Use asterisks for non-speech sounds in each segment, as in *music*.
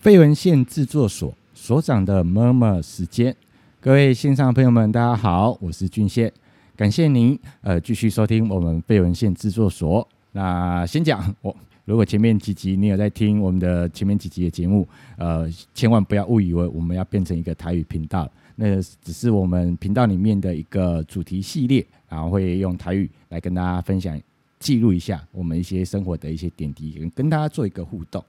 废文献制作所所长的 murmur 时间，各位线上朋友们，大家好，我是俊宪，感谢您呃继续收听我们废文献制作所。那先讲我，如果前面几集你有在听我们的前面几集的节目，呃，千万不要误以为我们要变成一个台语频道，那只是我们频道里面的一个主题系列，然后会用台语来跟大家分享、记录一下我们一些生活的一些点滴，跟跟大家做一个互动。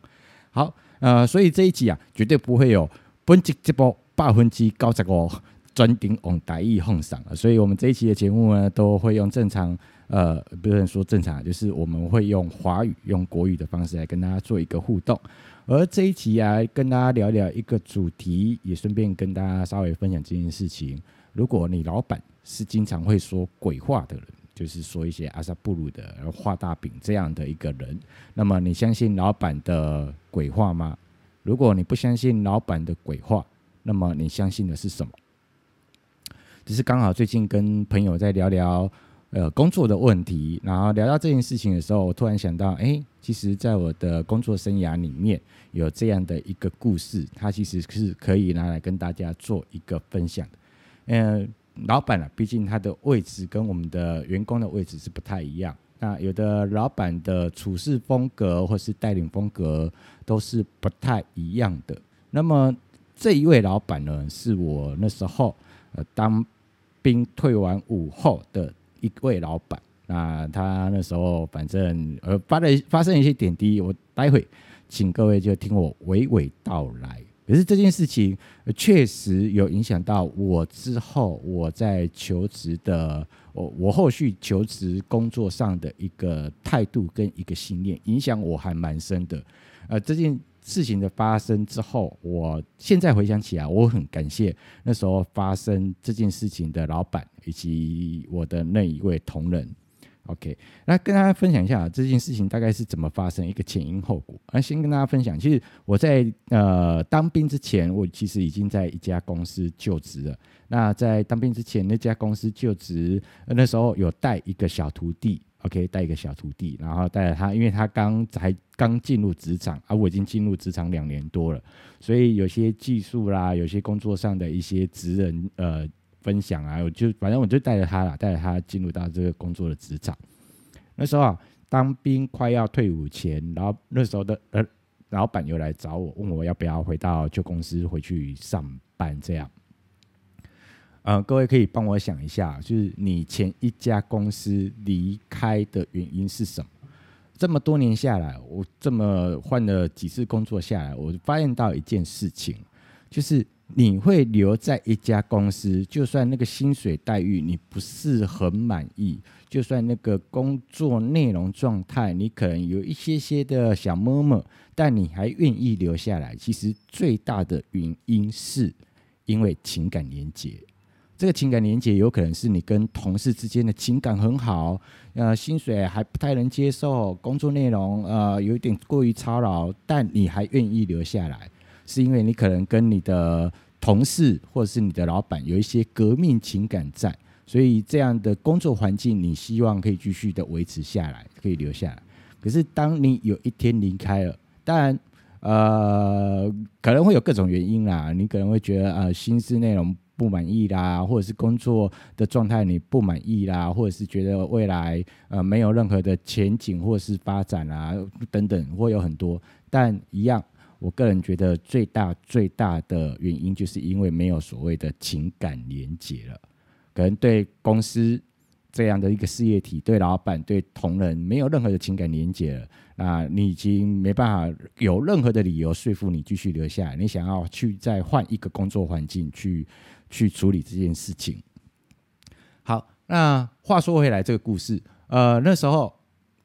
好。呃，所以这一集啊，绝对不会有本集这部百分之九十五专顶往台语奉上啊。所以我们这一期的节目呢，都会用正常，呃，不能说正常，就是我们会用华语、用国语的方式来跟大家做一个互动。而这一集啊，跟大家聊聊一个主题，也顺便跟大家稍微分享这件事情。如果你老板是经常会说鬼话的人，就是说一些阿萨布鲁的画大饼这样的一个人，那么你相信老板的鬼话吗？如果你不相信老板的鬼话，那么你相信的是什么？只是刚好最近跟朋友在聊聊呃工作的问题，然后聊到这件事情的时候，我突然想到，哎，其实在我的工作生涯里面有这样的一个故事，它其实是可以拿来跟大家做一个分享的，嗯。老板啊，毕竟他的位置跟我们的员工的位置是不太一样。那有的老板的处事风格或是带领风格都是不太一样的。那么这一位老板呢，是我那时候呃当兵退完伍后的一位老板。那他那时候反正呃发了发生一些点滴，我待会请各位就听我娓娓道来。可是这件事情确实有影响到我之后我在求职的我我后续求职工作上的一个态度跟一个信念，影响我还蛮深的。呃，这件事情的发生之后，我现在回想起来，我很感谢那时候发生这件事情的老板以及我的那一位同仁。OK，那跟大家分享一下这件事情大概是怎么发生，一个前因后果。那先跟大家分享，其实我在呃当兵之前，我其实已经在一家公司就职了。那在当兵之前，那家公司就职，那时候有带一个小徒弟，OK，带一个小徒弟，然后带着他，因为他刚才刚进入职场，而、啊、我已经进入职场两年多了，所以有些技术啦，有些工作上的一些职人呃。分享啊，我就反正我就带着他了，带着他进入到这个工作的职场。那时候啊，当兵快要退伍前，然后那时候的呃老板又来找我，问我要不要回到旧公司回去上班这样。呃，各位可以帮我想一下，就是你前一家公司离开的原因是什么？这么多年下来，我这么换了几次工作下来，我发现到一件事情，就是。你会留在一家公司，就算那个薪水待遇你不是很满意，就算那个工作内容状态你可能有一些些的小摸摸，但你还愿意留下来。其实最大的原因是因为情感连接。这个情感连接有可能是你跟同事之间的情感很好，呃，薪水还不太能接受，工作内容呃有点过于操劳，但你还愿意留下来。是因为你可能跟你的同事或者是你的老板有一些革命情感在，所以这样的工作环境你希望可以继续的维持下来，可以留下来。可是当你有一天离开了，当然呃可能会有各种原因啦，你可能会觉得呃薪资内容不满意啦，或者是工作的状态你不满意啦，或者是觉得未来呃没有任何的前景或者是发展啊等等，会有很多，但一样。我个人觉得最大最大的原因，就是因为没有所谓的情感连接了，可能对公司这样的一个事业体，对老板、对同仁没有任何的情感连接了，那你已经没办法有任何的理由说服你继续留下来，你想要去再换一个工作环境去去处理这件事情。好，那话说回来，这个故事，呃，那时候。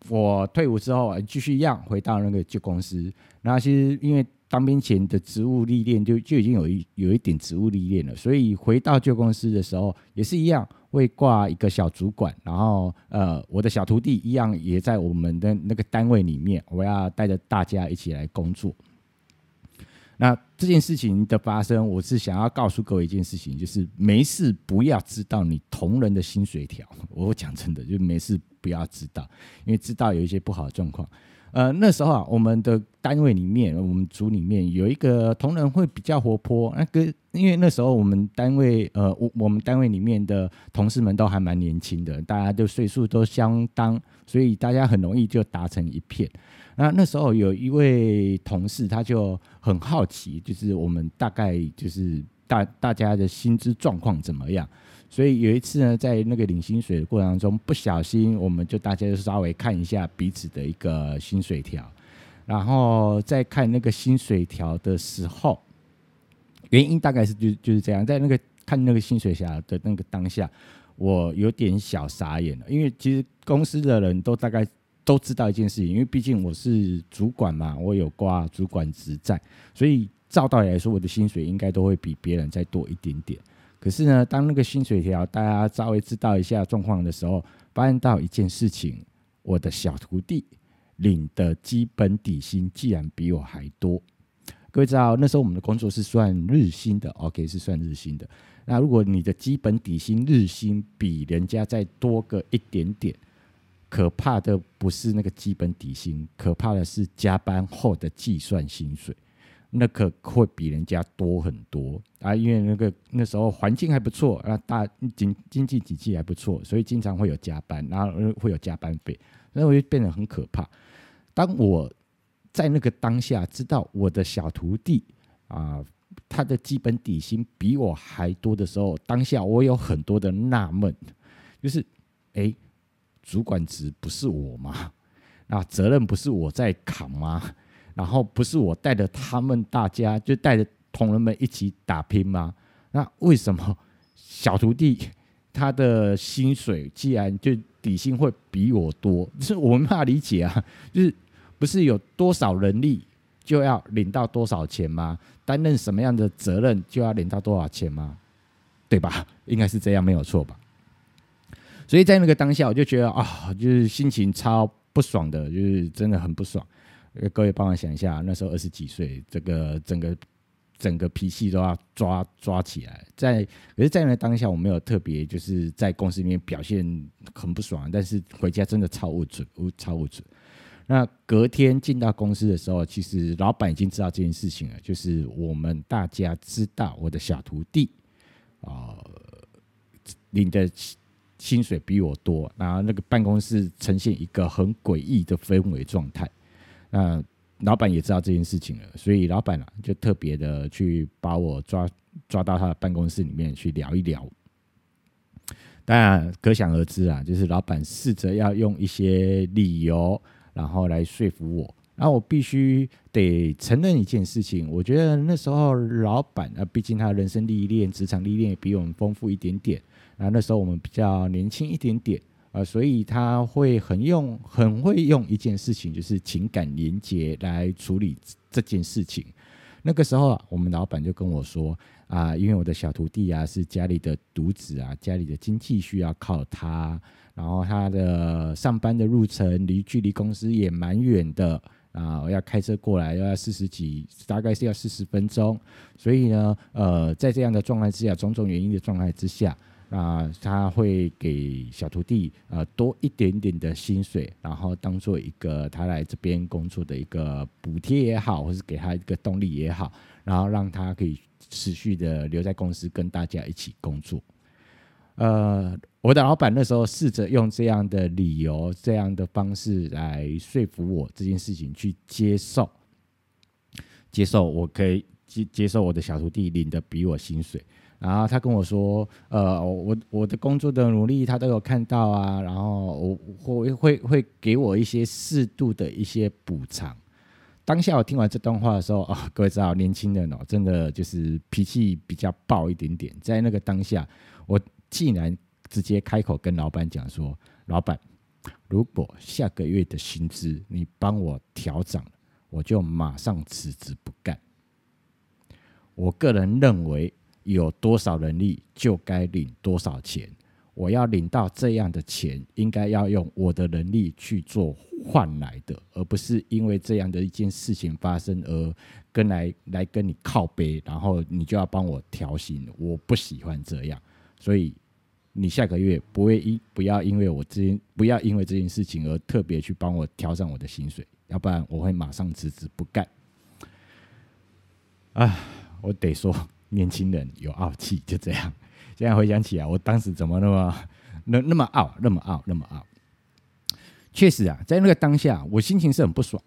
我退伍之后，继续一样回到那个旧公司。那其实因为当兵前的职务历练，就就已经有一有一点职务历练了，所以回到旧公司的时候，也是一样会挂一个小主管。然后呃，我的小徒弟一样也在我们的那个单位里面，我要带着大家一起来工作。那这件事情的发生，我是想要告诉各位一件事情，就是没事不要知道你同仁的薪水条。*laughs* 我讲真的，就没事不要知道，因为知道有一些不好的状况。呃，那时候啊，我们的单位里面，我们组里面有一个同仁会比较活泼。那个，因为那时候我们单位，呃，我我们单位里面的同事们都还蛮年轻的，大家的岁数都相当，所以大家很容易就达成一片。那那时候有一位同事，他就很好奇，就是我们大概就是大大家的薪资状况怎么样。所以有一次呢，在那个领薪水的过程当中，不小心我们就大家就稍微看一下彼此的一个薪水条，然后在看那个薪水条的时候，原因大概是就就是这样，在那个看那个薪水条的那个当下，我有点小傻眼了，因为其实公司的人都大概都知道一件事情，因为毕竟我是主管嘛，我有挂主管职在，所以照道理来说，我的薪水应该都会比别人再多一点点。可是呢，当那个薪水条大家稍微知道一下状况的时候，发现到一件事情：我的小徒弟领的基本底薪竟然比我还多。各位知道，那时候我们的工作是算日薪的，OK，是算日薪的。那如果你的基本底薪日薪比人家再多个一点点，可怕的不是那个基本底薪，可怕的是加班后的计算薪水。那可会比人家多很多啊，因为那个那时候环境还不错啊，大经经济体系还不错，所以经常会有加班，然后会有加班费，那我就变得很可怕。当我在那个当下知道我的小徒弟啊，他的基本底薪比我还多的时候，当下我有很多的纳闷，就是哎，主管职不是我吗？那责任不是我在扛吗？然后不是我带着他们大家，就带着同仁们一起打拼吗？那为什么小徒弟 *laughs* 他的薪水既然就底薪会比我多？是我们怕理解啊！就是不是有多少人力就要领到多少钱吗？担任什么样的责任就要领到多少钱吗？对吧？应该是这样，没有错吧？所以在那个当下，我就觉得啊，就是心情超不爽的，就是真的很不爽。各位帮我想一下，那时候二十几岁，这个整个整个脾气都要抓抓起来。在可是，在那当下，我没有特别就是在公司里面表现很不爽，但是回家真的超不准，超不准。那隔天进到公司的时候，其实老板已经知道这件事情了，就是我们大家知道我的小徒弟啊、呃、领的薪水比我多，然后那个办公室呈现一个很诡异的氛围状态。那老板也知道这件事情了，所以老板啊就特别的去把我抓抓到他的办公室里面去聊一聊。当然，可想而知啊，就是老板试着要用一些理由，然后来说服我。然后我必须得承认一件事情，我觉得那时候老板啊，毕竟他人生历练、职场历练也比我们丰富一点点。那那时候我们比较年轻一点点。呃，所以他会很用，很会用一件事情，就是情感连接来处理这件事情。那个时候啊，我们老板就跟我说啊，因为我的小徒弟啊是家里的独子啊，家里的经济需要靠他，然后他的上班的路程离距离公司也蛮远的啊，我要开车过来要四十几，大概是要四十分钟。所以呢，呃，在这样的状态之下，种种原因的状态之下。啊，他会给小徒弟呃多一点点的薪水，然后当做一个他来这边工作的一个补贴也好，或是给他一个动力也好，然后让他可以持续的留在公司跟大家一起工作。呃，我的老板那时候试着用这样的理由、这样的方式来说服我这件事情去接受，接受我可以接接受我的小徒弟领的比我薪水。然后他跟我说：“呃，我我的工作的努力他都有看到啊，然后我会会会给我一些适度的一些补偿。”当下我听完这段话的时候啊、*laughs* 哦，各位知道，年轻人哦，真的就是脾气比较暴一点点。在那个当下，我竟然直接开口跟老板讲说：“老板，如果下个月的薪资你帮我调涨，我就马上辞职不干。”我个人认为。有多少能力就该领多少钱。我要领到这样的钱，应该要用我的能力去做换来的，而不是因为这样的一件事情发生而跟来来跟你靠背，然后你就要帮我调薪。我不喜欢这样，所以你下个月不会因不要因为我这件不要因为这件事情而特别去帮我调整我的薪水，要不然我会马上辞职不干。啊，我得说，年轻人有傲气，就这样。*laughs* 现在回想起来，我当时怎么那么 *laughs* 那那么傲，那么傲，那么傲？确实啊，在那个当下，我心情是很不爽。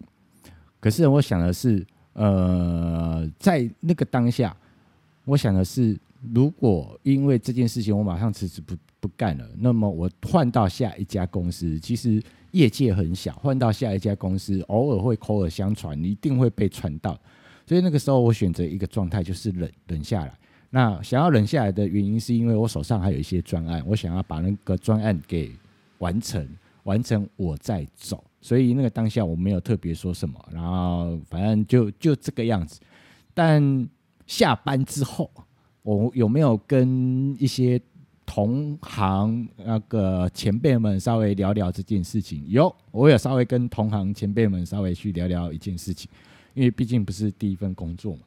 可是我想的是，呃，在那个当下，我想的是，如果因为这件事情我马上辞职不不干了，那么我换到下一家公司，其实业界很小，换到下一家公司，偶尔会口耳相传，一定会被传到。所以那个时候，我选择一个状态，就是忍忍下来。那想要忍下来的原因，是因为我手上还有一些专案，我想要把那个专案给完成，完成我再走。所以那个当下我没有特别说什么，然后反正就就这个样子。但下班之后，我有没有跟一些同行那个前辈们稍微聊聊这件事情？有，我有稍微跟同行前辈们稍微去聊聊一件事情。因为毕竟不是第一份工作嘛，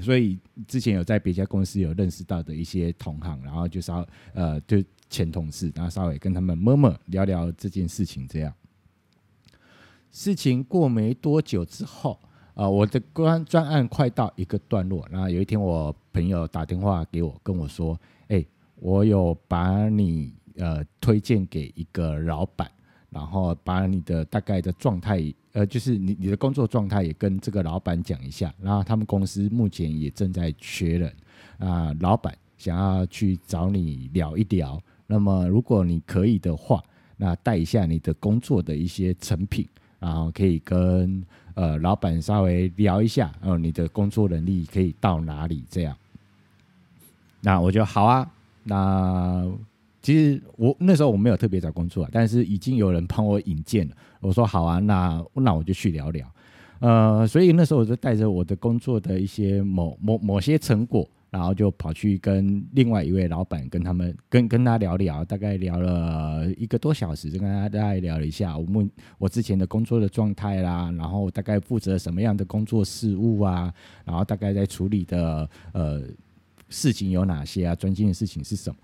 所以之前有在别家公司有认识到的一些同行，然后就稍呃就前同事，然后稍微跟他们摸摸聊聊这件事情。这样事情过没多久之后，呃，我的专专案快到一个段落，然后有一天我朋友打电话给我，跟我说：“哎，我有把你呃推荐给一个老板，然后把你的大概的状态。”呃，就是你你的工作状态也跟这个老板讲一下，然后他们公司目前也正在缺人啊，老板想要去找你聊一聊。那么如果你可以的话，那带一下你的工作的一些成品，然后可以跟呃老板稍微聊一下，呃，你的工作能力可以到哪里这样。那我就好啊，那。其实我那时候我没有特别找工作啊，但是已经有人帮我引荐了。我说好啊，那那我就去聊聊。呃，所以那时候我就带着我的工作的一些某某某些成果，然后就跑去跟另外一位老板跟他们跟跟他聊聊，大概聊了一个多小时，就跟他大概聊了一下我们我之前的工作的状态啦，然后大概负责什么样的工作事务啊，然后大概在处理的呃事情有哪些啊，专精的事情是什么。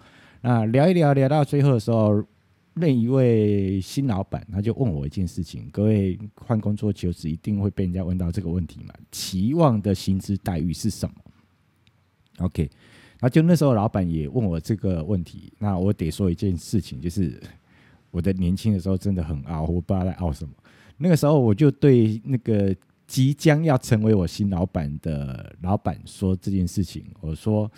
那聊一聊，聊到最后的时候，那一位新老板他就问我一件事情：各位换工作求职一定会被人家问到这个问题嘛？期望的薪资待遇是什么？OK，那就那时候老板也问我这个问题。那我得说一件事情，就是我的年轻的时候真的很傲，我不知道在傲什么。那个时候我就对那个即将要成为我新老板的老板说这件事情，我说：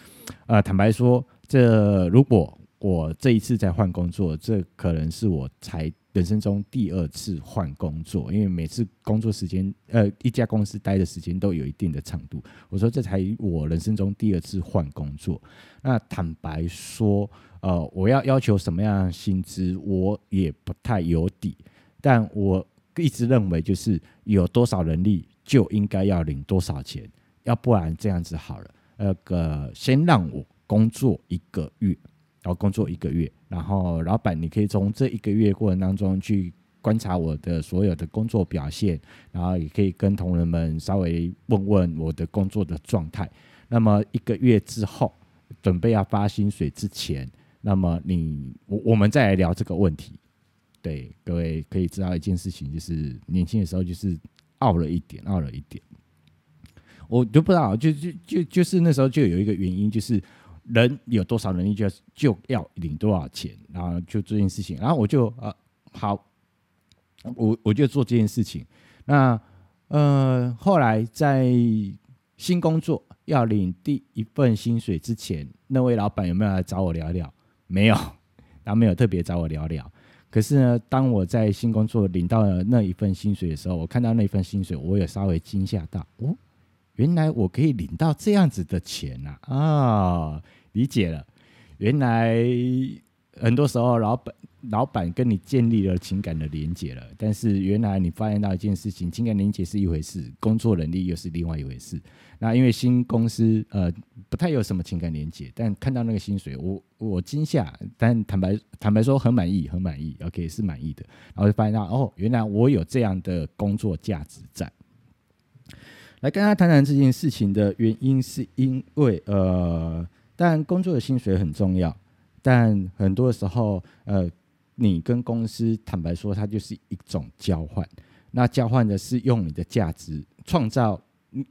呃，坦白说。这如果我这一次再换工作，这可能是我才人生中第二次换工作，因为每次工作时间，呃，一家公司待的时间都有一定的长度。我说这才我人生中第二次换工作。那坦白说，呃，我要要求什么样的薪资，我也不太有底。但我一直认为，就是有多少能力就应该要领多少钱，要不然这样子好了，那个先让我。工作一个月，然后工作一个月，然后老板，你可以从这一个月过程当中去观察我的所有的工作表现，然后也可以跟同仁们稍微问问我的工作的状态。那么一个月之后，准备要发薪水之前，那么你我我们再来聊这个问题。对，各位可以知道一件事情，就是年轻的时候就是傲了一点，傲了一点。我就不知道，就就就就是那时候就有一个原因，就是。人有多少能力，就要就要领多少钱，然后就这件事情，然后我就呃好，我我就做这件事情。那呃后来在新工作要领第一份薪水之前，那位老板有没有来找我聊聊？没有，*laughs* 他没有特别找我聊聊。可是呢，当我在新工作领到了那一份薪水的时候，我看到那份薪水，我也稍微惊吓到，哦。原来我可以领到这样子的钱呐！啊，理解了。原来很多时候，老板老板跟你建立了情感的连接了，但是原来你发现到一件事情，情感连接是一回事，工作能力又是另外一回事。那因为新公司呃不太有什么情感连接，但看到那个薪水，我我惊吓，但坦白坦白说很满意，很满意，OK 是满意的。然后就发现到哦，原来我有这样的工作价值在。来跟他谈谈这件事情的原因，是因为呃，但工作的薪水很重要，但很多时候呃，你跟公司坦白说，它就是一种交换。那交换的是用你的价值创造，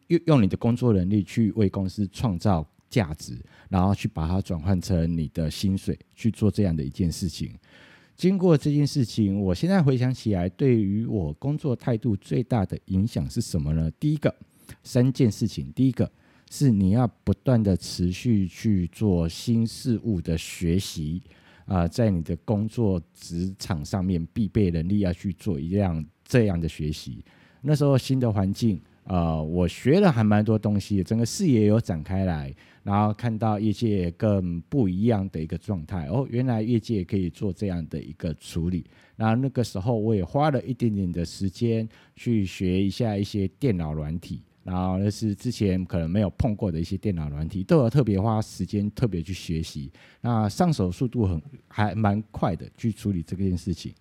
用用你的工作能力去为公司创造价值，然后去把它转换成你的薪水去做这样的一件事情。经过这件事情，我现在回想起来，对于我工作态度最大的影响是什么呢？第一个，三件事情。第一个是你要不断的持续去做新事物的学习啊、在你的工作职场上面必备能力要去做一样这样的学习。那时候新的环境。呃，我学了还蛮多东西，整个视野有展开来，然后看到业界更不一样的一个状态。哦，原来业界可以做这样的一个处理。那那个时候我也花了一点点的时间去学一下一些电脑软体，然后那是之前可能没有碰过的一些电脑软体，都有特别花时间特别去学习。那上手速度很还蛮快的，去处理这件事情，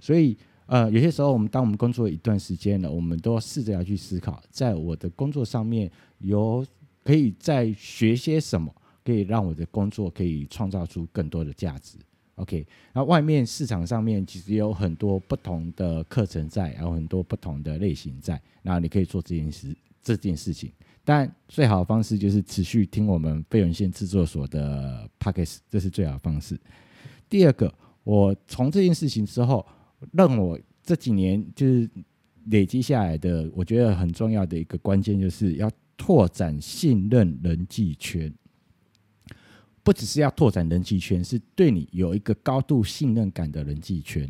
所以。呃，有些时候我们当我们工作一段时间了，我们都试着要去思考，在我的工作上面有可以再学些什么，可以让我的工作可以创造出更多的价值。OK，那外面市场上面其实有很多不同的课程在，有很多不同的类型在，然后你可以做这件事这件事情。但最好的方式就是持续听我们非文献制作所的 Podcast，这是最好的方式。第二个，我从这件事情之后。让我这几年就是累积下来的，我觉得很重要的一个关键，就是要拓展信任人际圈。不只是要拓展人际圈，是对你有一个高度信任感的人际圈。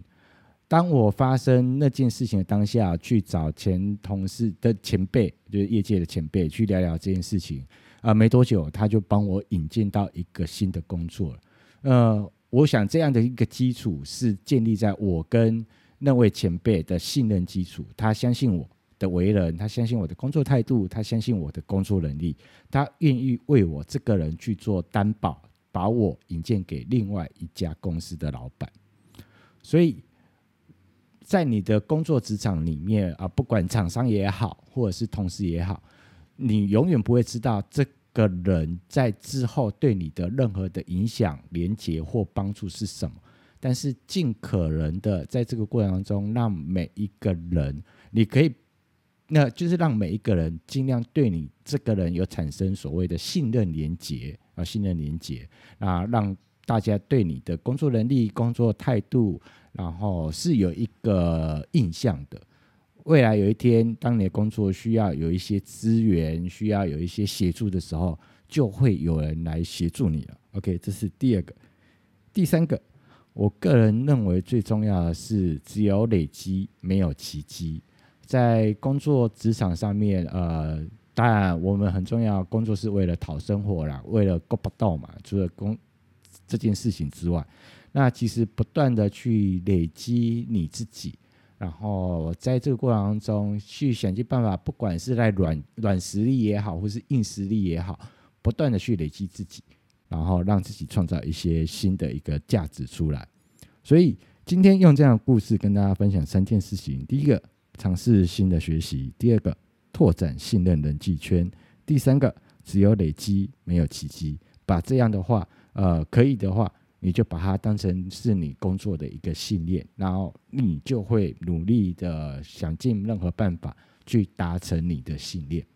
当我发生那件事情的当下，去找前同事的前辈，就是业界的前辈，去聊聊这件事情啊，没多久他就帮我引荐到一个新的工作了，呃。我想这样的一个基础是建立在我跟那位前辈的信任基础，他相信我的为人，他相信我的工作态度，他相信我的工作能力，他愿意为我这个人去做担保，把我引荐给另外一家公司的老板。所以在你的工作职场里面啊，不管厂商也好，或者是同事也好，你永远不会知道这。个人在之后对你的任何的影响、连接或帮助是什么？但是尽可能的在这个过程当中，让每一个人，你可以，那就是让每一个人尽量对你这个人有产生所谓的信任连接啊，信任连接啊，让大家对你的工作能力、工作态度，然后是有一个印象的。未来有一天，当你的工作需要有一些资源，需要有一些协助的时候，就会有人来协助你了。OK，这是第二个。第三个，我个人认为最重要的是，只有累积，没有奇迹。在工作职场上面，呃，当然我们很重要，工作是为了讨生活啦，为了够不到嘛。除了工这件事情之外，那其实不断的去累积你自己。然后在这个过程当中去想尽办法，不管是在软软实力也好，或是硬实力也好，不断的去累积自己，然后让自己创造一些新的一个价值出来。所以今天用这样的故事跟大家分享三件事情：第一个，尝试新的学习；第二个，拓展信任人际圈；第三个，只有累积，没有奇迹。把这样的话，呃，可以的话。你就把它当成是你工作的一个信念，然后你就会努力的想尽任何办法去达成你的信念。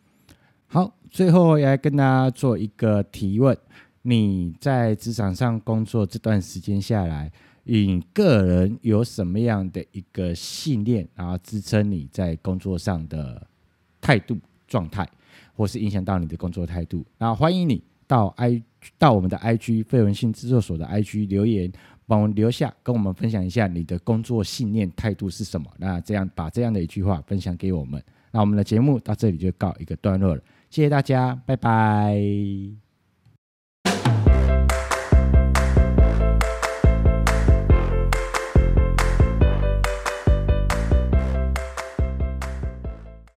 好，最后也来跟大家做一个提问：你在职场上工作这段时间下来，你个人有什么样的一个信念，然后支撑你在工作上的态度状态，或是影响到你的工作态度？然后欢迎你到 I。到我们的 IG 非文性制作所的 IG 留言，帮我们留下，跟我们分享一下你的工作信念态度是什么？那这样把这样的一句话分享给我们。那我们的节目到这里就告一个段落了，谢谢大家，拜拜。